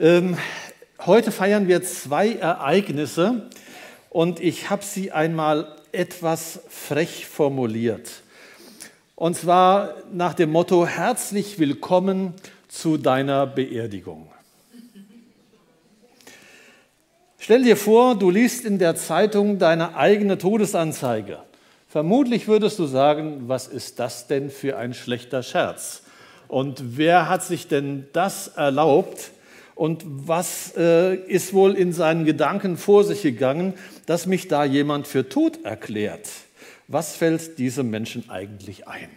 Ähm, heute feiern wir zwei Ereignisse und ich habe sie einmal etwas frech formuliert. Und zwar nach dem Motto, herzlich willkommen zu deiner Beerdigung. Stell dir vor, du liest in der Zeitung deine eigene Todesanzeige. Vermutlich würdest du sagen, was ist das denn für ein schlechter Scherz? Und wer hat sich denn das erlaubt? Und was äh, ist wohl in seinen Gedanken vor sich gegangen, dass mich da jemand für tot erklärt? Was fällt diesem Menschen eigentlich ein?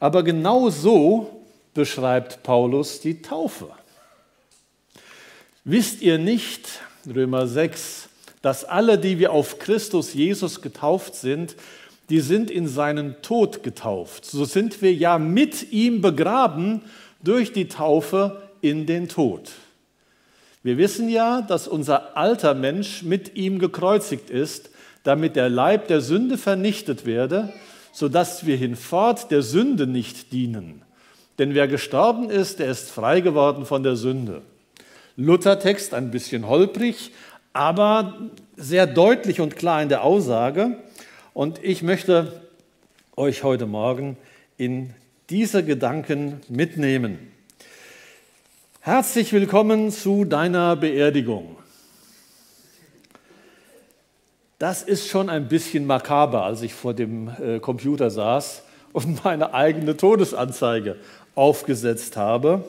Aber genau so beschreibt Paulus die Taufe. Wisst ihr nicht, Römer 6, dass alle, die wir auf Christus Jesus getauft sind, die sind in seinen Tod getauft. So sind wir ja mit ihm begraben durch die Taufe in den Tod. Wir wissen ja, dass unser alter Mensch mit ihm gekreuzigt ist, damit der Leib der Sünde vernichtet werde, sodass wir hinfort der Sünde nicht dienen. Denn wer gestorben ist, der ist frei geworden von der Sünde. Luthertext ein bisschen holprig, aber sehr deutlich und klar in der Aussage. Und ich möchte euch heute Morgen in diese Gedanken mitnehmen. Herzlich willkommen zu deiner Beerdigung. Das ist schon ein bisschen makaber, als ich vor dem äh, Computer saß und meine eigene Todesanzeige aufgesetzt habe.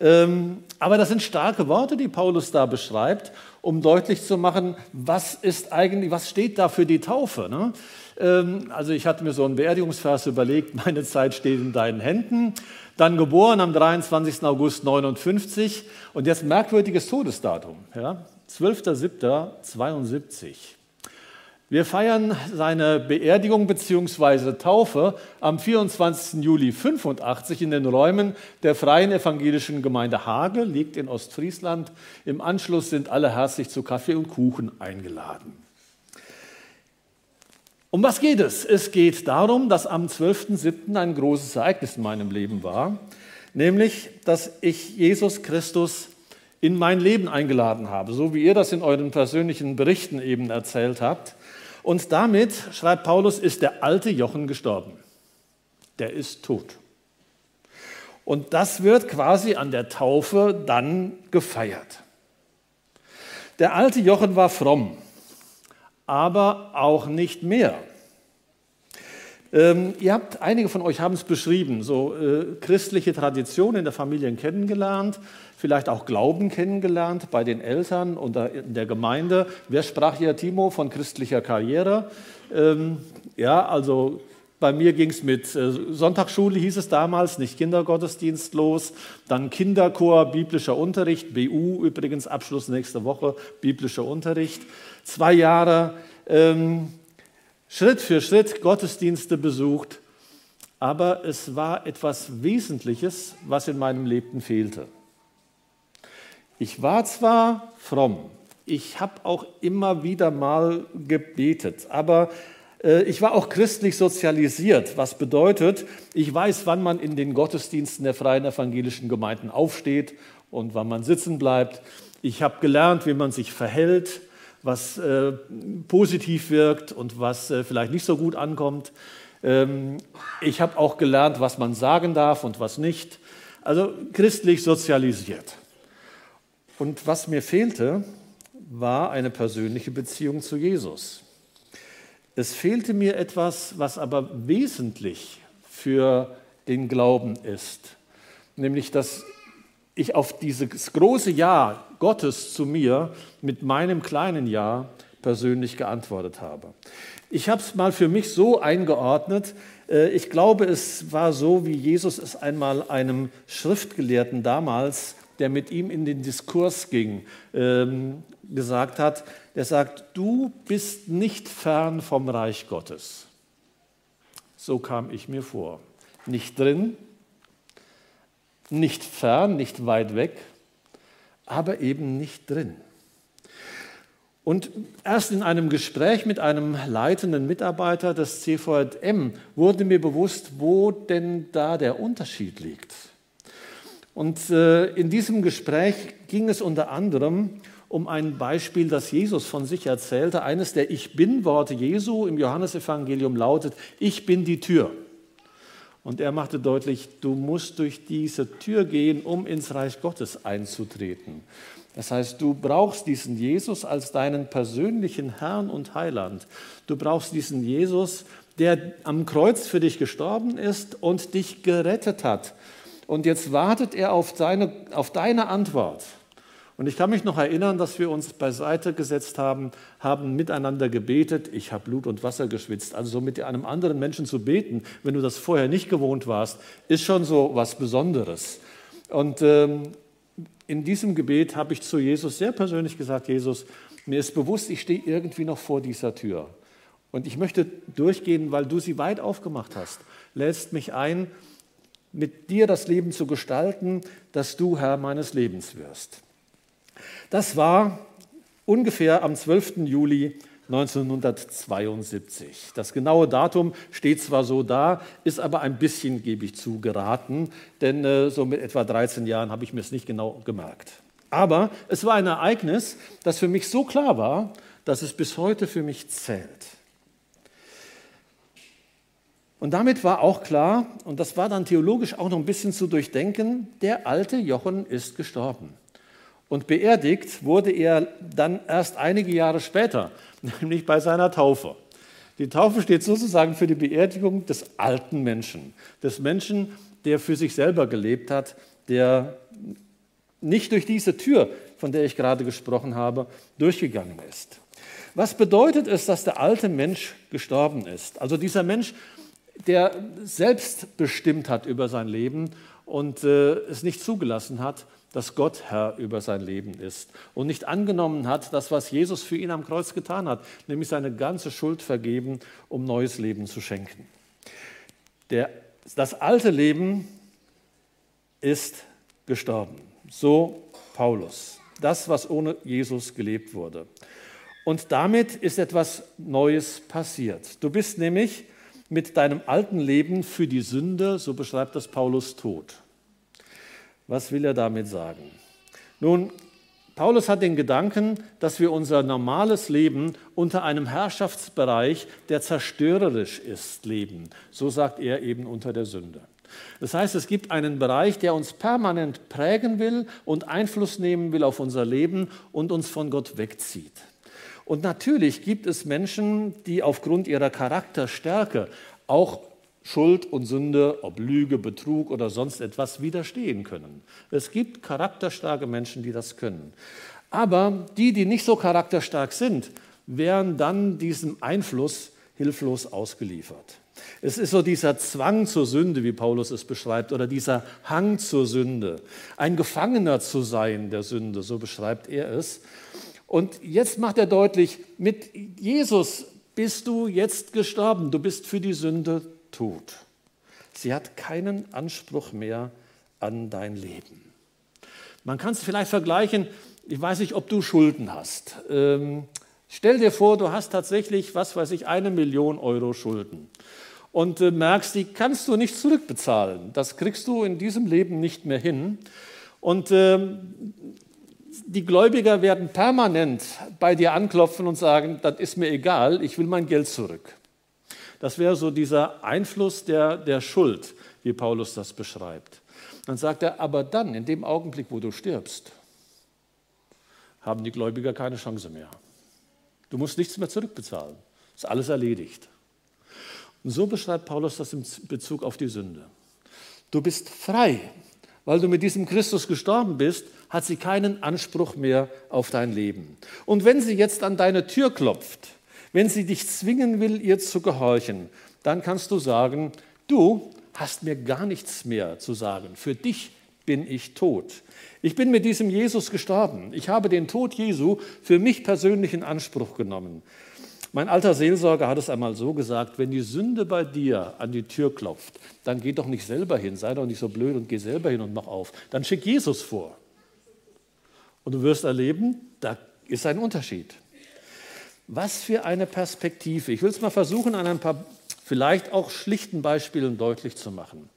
Ähm, aber das sind starke Worte, die Paulus da beschreibt, um deutlich zu machen, was ist eigentlich, was steht da für die Taufe. Ne? Ähm, also ich hatte mir so einen Beerdigungsvers überlegt, meine Zeit steht in deinen Händen. Dann geboren am 23. August 59 und jetzt merkwürdiges Todesdatum, ja? 12.07.72. Wir feiern seine Beerdigung bzw. Taufe am 24. Juli 85 in den Räumen der Freien Evangelischen Gemeinde Hage, liegt in Ostfriesland. Im Anschluss sind alle herzlich zu Kaffee und Kuchen eingeladen. Um was geht es? Es geht darum, dass am 12.07. ein großes Ereignis in meinem Leben war, nämlich, dass ich Jesus Christus in mein Leben eingeladen habe, so wie ihr das in euren persönlichen Berichten eben erzählt habt. Und damit, schreibt Paulus, ist der alte Jochen gestorben. Der ist tot. Und das wird quasi an der Taufe dann gefeiert. Der alte Jochen war fromm, aber auch nicht mehr. Ähm, ihr habt, einige von euch haben es beschrieben, so äh, christliche Tradition in der Familie kennengelernt, vielleicht auch Glauben kennengelernt bei den Eltern und in der Gemeinde. Wer sprach hier, Timo, von christlicher Karriere? Ähm, ja, also bei mir ging es mit äh, Sonntagsschule, hieß es damals, nicht Kindergottesdienst los. Dann Kinderchor, biblischer Unterricht, BU übrigens, Abschluss nächste Woche, biblischer Unterricht. Zwei Jahre. Ähm, Schritt für Schritt Gottesdienste besucht, aber es war etwas Wesentliches, was in meinem Leben fehlte. Ich war zwar fromm, ich habe auch immer wieder mal gebetet, aber äh, ich war auch christlich sozialisiert, was bedeutet, ich weiß, wann man in den Gottesdiensten der freien evangelischen Gemeinden aufsteht und wann man sitzen bleibt. Ich habe gelernt, wie man sich verhält was äh, positiv wirkt und was äh, vielleicht nicht so gut ankommt. Ähm, ich habe auch gelernt, was man sagen darf und was nicht. Also christlich sozialisiert. Und was mir fehlte, war eine persönliche Beziehung zu Jesus. Es fehlte mir etwas, was aber wesentlich für den Glauben ist, nämlich dass ich auf dieses große Ja Gottes zu mir mit meinem kleinen Ja persönlich geantwortet habe. Ich habe es mal für mich so eingeordnet. Äh, ich glaube, es war so, wie Jesus es einmal einem Schriftgelehrten damals, der mit ihm in den Diskurs ging, ähm, gesagt hat. Der sagt, du bist nicht fern vom Reich Gottes. So kam ich mir vor. Nicht drin, nicht fern, nicht weit weg, aber eben nicht drin. Und erst in einem Gespräch mit einem leitenden Mitarbeiter des CVM wurde mir bewusst, wo denn da der Unterschied liegt. Und äh, in diesem Gespräch ging es unter anderem um ein Beispiel, das Jesus von sich erzählte. Eines der Ich bin-Worte Jesu im Johannesevangelium lautet, ich bin die Tür. Und er machte deutlich, du musst durch diese Tür gehen, um ins Reich Gottes einzutreten. Das heißt, du brauchst diesen Jesus als deinen persönlichen Herrn und Heiland. Du brauchst diesen Jesus, der am Kreuz für dich gestorben ist und dich gerettet hat. Und jetzt wartet er auf deine, auf deine Antwort. Und ich kann mich noch erinnern, dass wir uns beiseite gesetzt haben, haben miteinander gebetet. Ich habe Blut und Wasser geschwitzt. Also so mit einem anderen Menschen zu beten, wenn du das vorher nicht gewohnt warst, ist schon so was Besonderes. Und ähm, in diesem Gebet habe ich zu Jesus sehr persönlich gesagt, Jesus, mir ist bewusst, ich stehe irgendwie noch vor dieser Tür. Und ich möchte durchgehen, weil du sie weit aufgemacht hast. Lädst mich ein, mit dir das Leben zu gestalten, dass du Herr meines Lebens wirst. Das war ungefähr am 12. Juli 1972. Das genaue Datum steht zwar so da, ist aber ein bisschen, gebe ich zu, geraten, denn äh, so mit etwa 13 Jahren habe ich mir es nicht genau gemerkt. Aber es war ein Ereignis, das für mich so klar war, dass es bis heute für mich zählt. Und damit war auch klar, und das war dann theologisch auch noch ein bisschen zu durchdenken, der alte Jochen ist gestorben. Und beerdigt wurde er dann erst einige Jahre später, nämlich bei seiner Taufe. Die Taufe steht sozusagen für die Beerdigung des alten Menschen, des Menschen, der für sich selber gelebt hat, der nicht durch diese Tür, von der ich gerade gesprochen habe, durchgegangen ist. Was bedeutet es, dass der alte Mensch gestorben ist? Also dieser Mensch, der selbst bestimmt hat über sein Leben und äh, es nicht zugelassen hat, dass Gott Herr über sein Leben ist und nicht angenommen hat, das, was Jesus für ihn am Kreuz getan hat, nämlich seine ganze Schuld vergeben, um neues Leben zu schenken. Der, das alte Leben ist gestorben. So Paulus. Das, was ohne Jesus gelebt wurde. Und damit ist etwas Neues passiert. Du bist nämlich mit deinem alten Leben für die Sünde, so beschreibt das Paulus, tot. Was will er damit sagen? Nun, Paulus hat den Gedanken, dass wir unser normales Leben unter einem Herrschaftsbereich, der zerstörerisch ist, leben. So sagt er eben unter der Sünde. Das heißt, es gibt einen Bereich, der uns permanent prägen will und Einfluss nehmen will auf unser Leben und uns von Gott wegzieht. Und natürlich gibt es Menschen, die aufgrund ihrer Charakterstärke auch Schuld und Sünde, ob Lüge, Betrug oder sonst etwas, widerstehen können. Es gibt charakterstarke Menschen, die das können. Aber die, die nicht so charakterstark sind, wären dann diesem Einfluss hilflos ausgeliefert. Es ist so dieser Zwang zur Sünde, wie Paulus es beschreibt, oder dieser Hang zur Sünde, ein Gefangener zu sein der Sünde, so beschreibt er es. Und jetzt macht er deutlich, mit Jesus bist du jetzt gestorben, du bist für die Sünde tut. Sie hat keinen Anspruch mehr an dein Leben. Man kann es vielleicht vergleichen, ich weiß nicht, ob du Schulden hast. Ähm, stell dir vor, du hast tatsächlich, was weiß ich, eine Million Euro Schulden und äh, merkst, die kannst du nicht zurückbezahlen. Das kriegst du in diesem Leben nicht mehr hin. Und ähm, die Gläubiger werden permanent bei dir anklopfen und sagen, das ist mir egal, ich will mein Geld zurück. Das wäre so dieser Einfluss der, der Schuld, wie Paulus das beschreibt. Dann sagt er, aber dann, in dem Augenblick, wo du stirbst, haben die Gläubiger keine Chance mehr. Du musst nichts mehr zurückbezahlen. Ist alles erledigt. Und so beschreibt Paulus das in Bezug auf die Sünde. Du bist frei. Weil du mit diesem Christus gestorben bist, hat sie keinen Anspruch mehr auf dein Leben. Und wenn sie jetzt an deine Tür klopft, wenn sie dich zwingen will, ihr zu gehorchen, dann kannst du sagen, du hast mir gar nichts mehr zu sagen. Für dich bin ich tot. Ich bin mit diesem Jesus gestorben. Ich habe den Tod Jesu für mich persönlich in Anspruch genommen. Mein alter Seelsorger hat es einmal so gesagt, wenn die Sünde bei dir an die Tür klopft, dann geh doch nicht selber hin, sei doch nicht so blöd und geh selber hin und mach auf. Dann schick Jesus vor. Und du wirst erleben, da ist ein Unterschied. Was für eine Perspektive. Ich will es mal versuchen, an ein paar vielleicht auch schlichten Beispielen deutlich zu machen.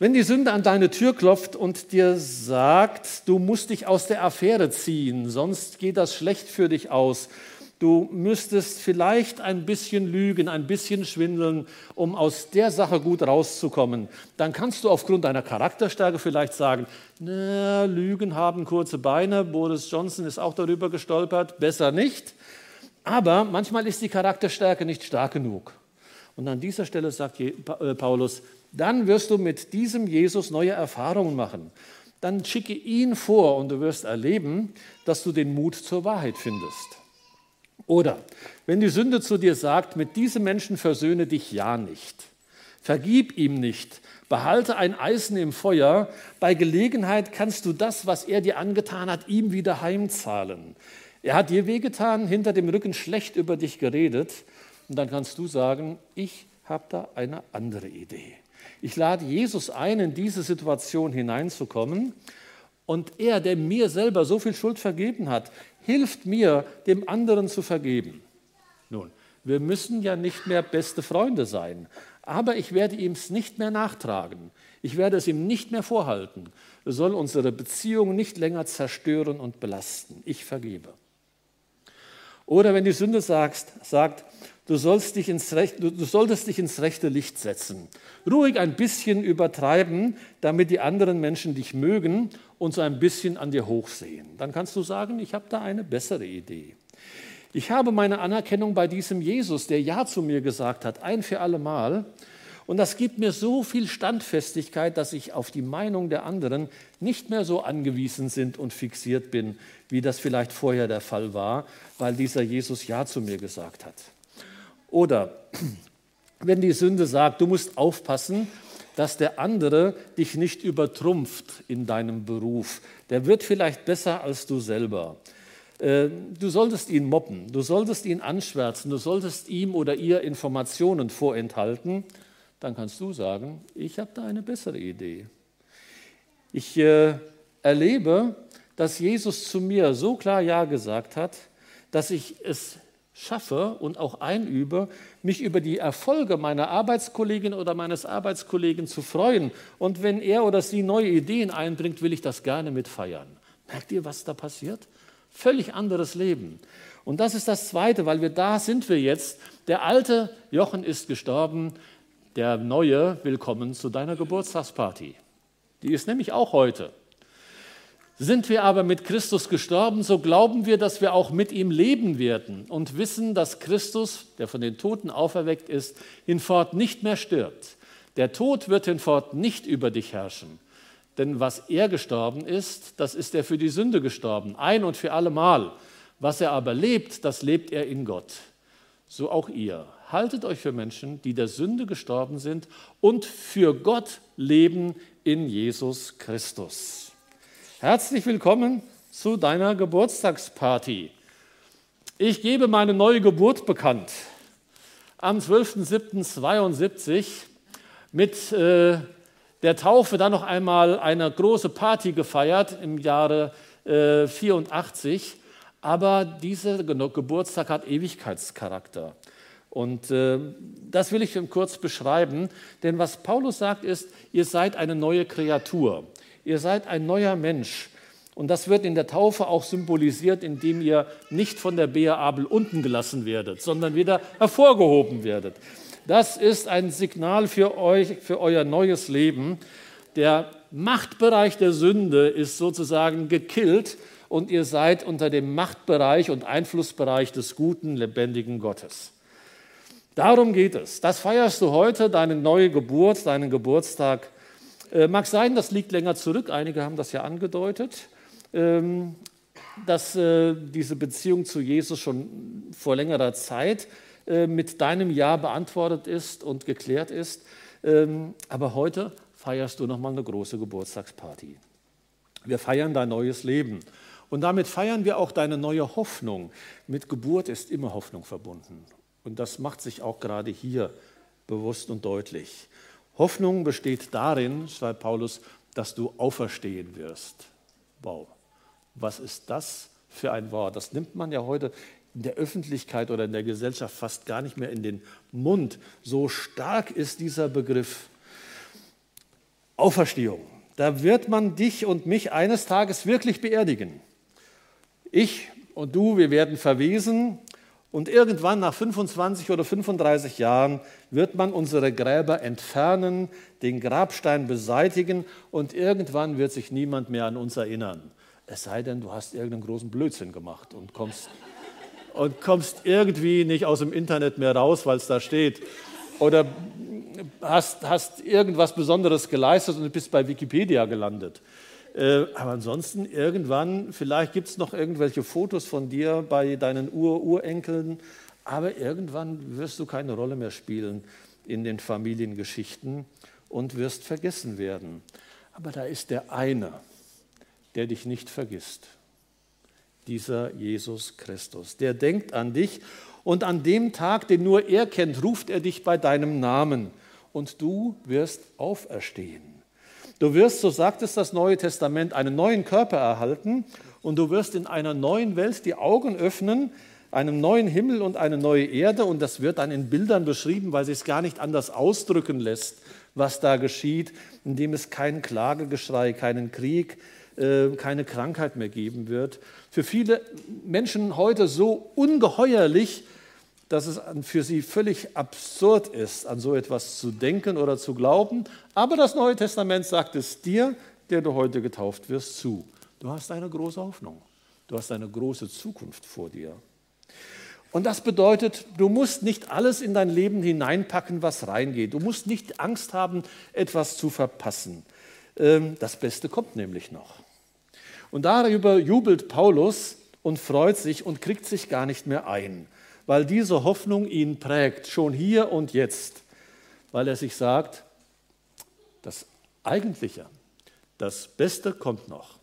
Wenn die Sünde an deine Tür klopft und dir sagt, du musst dich aus der Affäre ziehen, sonst geht das schlecht für dich aus, du müsstest vielleicht ein bisschen lügen, ein bisschen schwindeln, um aus der Sache gut rauszukommen, dann kannst du aufgrund deiner Charakterstärke vielleicht sagen, na, Lügen haben kurze Beine, Boris Johnson ist auch darüber gestolpert, besser nicht. Aber manchmal ist die Charakterstärke nicht stark genug. Und an dieser Stelle sagt äh, Paulus, dann wirst du mit diesem Jesus neue Erfahrungen machen. Dann schicke ihn vor und du wirst erleben, dass du den Mut zur Wahrheit findest. Oder wenn die Sünde zu dir sagt, mit diesem Menschen versöhne dich ja nicht, vergib ihm nicht, behalte ein Eisen im Feuer, bei Gelegenheit kannst du das, was er dir angetan hat, ihm wieder heimzahlen. Er hat dir wehgetan, hinter dem Rücken schlecht über dich geredet, und dann kannst du sagen, ich habe da eine andere Idee. Ich lade Jesus ein, in diese Situation hineinzukommen. Und er, der mir selber so viel Schuld vergeben hat, hilft mir, dem anderen zu vergeben. Nun, wir müssen ja nicht mehr beste Freunde sein, aber ich werde ihm es nicht mehr nachtragen. Ich werde es ihm nicht mehr vorhalten. Wir sollen unsere Beziehung nicht länger zerstören und belasten. Ich vergebe. Oder wenn die Sünde sagt, sagt du, sollst dich ins Recht, du, du solltest dich ins rechte Licht setzen. Ruhig ein bisschen übertreiben, damit die anderen Menschen dich mögen und so ein bisschen an dir hochsehen. Dann kannst du sagen, ich habe da eine bessere Idee. Ich habe meine Anerkennung bei diesem Jesus, der Ja zu mir gesagt hat, ein für alle Mal. Und das gibt mir so viel Standfestigkeit, dass ich auf die Meinung der anderen nicht mehr so angewiesen sind und fixiert bin, wie das vielleicht vorher der Fall war, weil dieser Jesus Ja zu mir gesagt hat. Oder wenn die Sünde sagt, du musst aufpassen, dass der andere dich nicht übertrumpft in deinem Beruf. Der wird vielleicht besser als du selber. Äh, du solltest ihn mobben, du solltest ihn anschwärzen, du solltest ihm oder ihr Informationen vorenthalten. Dann kannst du sagen, ich habe da eine bessere Idee. Ich äh, erlebe, dass Jesus zu mir so klar Ja gesagt hat, dass ich es schaffe und auch einübe, mich über die Erfolge meiner Arbeitskollegin oder meines Arbeitskollegen zu freuen. Und wenn er oder sie neue Ideen einbringt, will ich das gerne mitfeiern. Merkt ihr, was da passiert? Völlig anderes Leben. Und das ist das Zweite, weil wir da sind wir jetzt. Der alte Jochen ist gestorben, der neue willkommen zu deiner Geburtstagsparty. Die ist nämlich auch heute. Sind wir aber mit Christus gestorben, so glauben wir, dass wir auch mit ihm leben werden und wissen, dass Christus, der von den Toten auferweckt ist, hinfort nicht mehr stirbt. Der Tod wird hinfort nicht über dich herrschen. Denn was er gestorben ist, das ist er für die Sünde gestorben, ein und für allemal. Was er aber lebt, das lebt er in Gott. So auch ihr. Haltet euch für Menschen, die der Sünde gestorben sind und für Gott leben in Jesus Christus. Herzlich willkommen zu deiner Geburtstagsparty. Ich gebe meine neue Geburt bekannt. Am 12.07.72 mit äh, der Taufe dann noch einmal eine große Party gefeiert im Jahre äh, 84. Aber dieser Geburtstag hat Ewigkeitscharakter. Und äh, das will ich kurz beschreiben, denn was Paulus sagt ist, ihr seid eine neue Kreatur. Ihr seid ein neuer Mensch. Und das wird in der Taufe auch symbolisiert, indem ihr nicht von der Bea Abel unten gelassen werdet, sondern wieder hervorgehoben werdet. Das ist ein Signal für euch, für euer neues Leben. Der Machtbereich der Sünde ist sozusagen gekillt und ihr seid unter dem Machtbereich und Einflussbereich des guten, lebendigen Gottes. Darum geht es. Das feierst du heute, deine neue Geburt, deinen Geburtstag mag sein, das liegt länger zurück, einige haben das ja angedeutet, ähm, dass äh, diese Beziehung zu Jesus schon vor längerer Zeit äh, mit deinem Ja beantwortet ist und geklärt ist. Ähm, aber heute feierst du nochmal eine große Geburtstagsparty. Wir feiern dein neues Leben. Und damit feiern wir auch deine neue Hoffnung. Mit Geburt ist immer Hoffnung verbunden. Und das macht sich auch gerade hier bewusst und deutlich. Hoffnung besteht darin, schreibt Paulus, dass du auferstehen wirst. Wow, was ist das für ein Wort? Das nimmt man ja heute in der Öffentlichkeit oder in der Gesellschaft fast gar nicht mehr in den Mund. So stark ist dieser Begriff. Auferstehung. Da wird man dich und mich eines Tages wirklich beerdigen. Ich und du, wir werden verwesen und irgendwann nach 25 oder 35 Jahren wird man unsere Gräber entfernen, den Grabstein beseitigen und irgendwann wird sich niemand mehr an uns erinnern. Es sei denn, du hast irgendeinen großen Blödsinn gemacht und kommst, und kommst irgendwie nicht aus dem Internet mehr raus, weil es da steht. Oder hast, hast irgendwas Besonderes geleistet und bist bei Wikipedia gelandet. Äh, aber ansonsten irgendwann, vielleicht gibt es noch irgendwelche Fotos von dir bei deinen Ur-Urenkeln, aber irgendwann wirst du keine Rolle mehr spielen in den Familiengeschichten und wirst vergessen werden. Aber da ist der eine, der dich nicht vergisst. Dieser Jesus Christus. Der denkt an dich und an dem Tag, den nur er kennt, ruft er dich bei deinem Namen und du wirst auferstehen. Du wirst, so sagt es das Neue Testament, einen neuen Körper erhalten und du wirst in einer neuen Welt die Augen öffnen, einem neuen Himmel und eine neue Erde und das wird dann in Bildern beschrieben, weil sich es gar nicht anders ausdrücken lässt, was da geschieht, indem es kein Klagegeschrei, keinen Krieg, äh, keine Krankheit mehr geben wird. Für viele Menschen heute so ungeheuerlich, dass es für sie völlig absurd ist, an so etwas zu denken oder zu glauben. Aber das Neue Testament sagt es dir, der du heute getauft wirst, zu. Du hast eine große Hoffnung. Du hast eine große Zukunft vor dir. Und das bedeutet, du musst nicht alles in dein Leben hineinpacken, was reingeht. Du musst nicht Angst haben, etwas zu verpassen. Ähm, das Beste kommt nämlich noch. Und darüber jubelt Paulus und freut sich und kriegt sich gar nicht mehr ein weil diese Hoffnung ihn prägt, schon hier und jetzt, weil er sich sagt, das Eigentliche, das Beste kommt noch.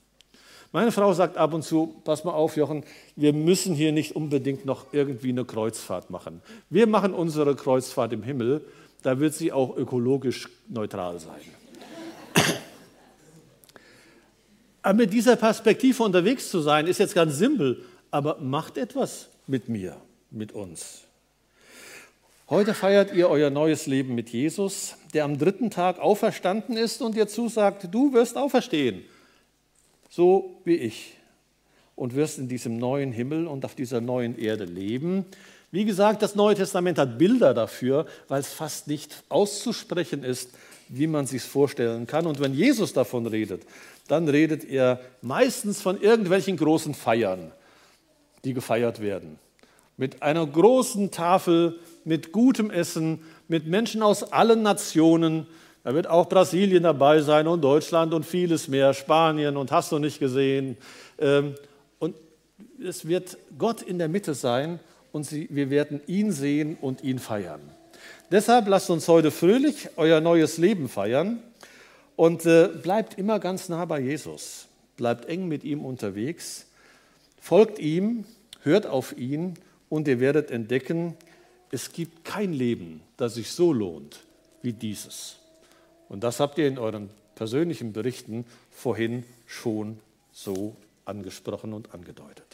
Meine Frau sagt ab und zu, pass mal auf, Jochen, wir müssen hier nicht unbedingt noch irgendwie eine Kreuzfahrt machen. Wir machen unsere Kreuzfahrt im Himmel, da wird sie auch ökologisch neutral sein. Aber mit dieser Perspektive unterwegs zu sein, ist jetzt ganz simpel, aber macht etwas mit mir mit uns. Heute feiert ihr euer neues Leben mit Jesus, der am dritten Tag auferstanden ist und dir zusagt, du wirst auferstehen, so wie ich, und wirst in diesem neuen Himmel und auf dieser neuen Erde leben. Wie gesagt, das Neue Testament hat Bilder dafür, weil es fast nicht auszusprechen ist, wie man sich vorstellen kann. Und wenn Jesus davon redet, dann redet er meistens von irgendwelchen großen Feiern, die gefeiert werden mit einer großen Tafel, mit gutem Essen, mit Menschen aus allen Nationen. Da wird auch Brasilien dabei sein und Deutschland und vieles mehr, Spanien und hast du nicht gesehen. Ähm, und es wird Gott in der Mitte sein und wir werden ihn sehen und ihn feiern. Deshalb lasst uns heute fröhlich euer neues Leben feiern und äh, bleibt immer ganz nah bei Jesus. Bleibt eng mit ihm unterwegs, folgt ihm, hört auf ihn und ihr werdet entdecken, es gibt kein Leben, das sich so lohnt wie dieses. Und das habt ihr in euren persönlichen Berichten vorhin schon so angesprochen und angedeutet.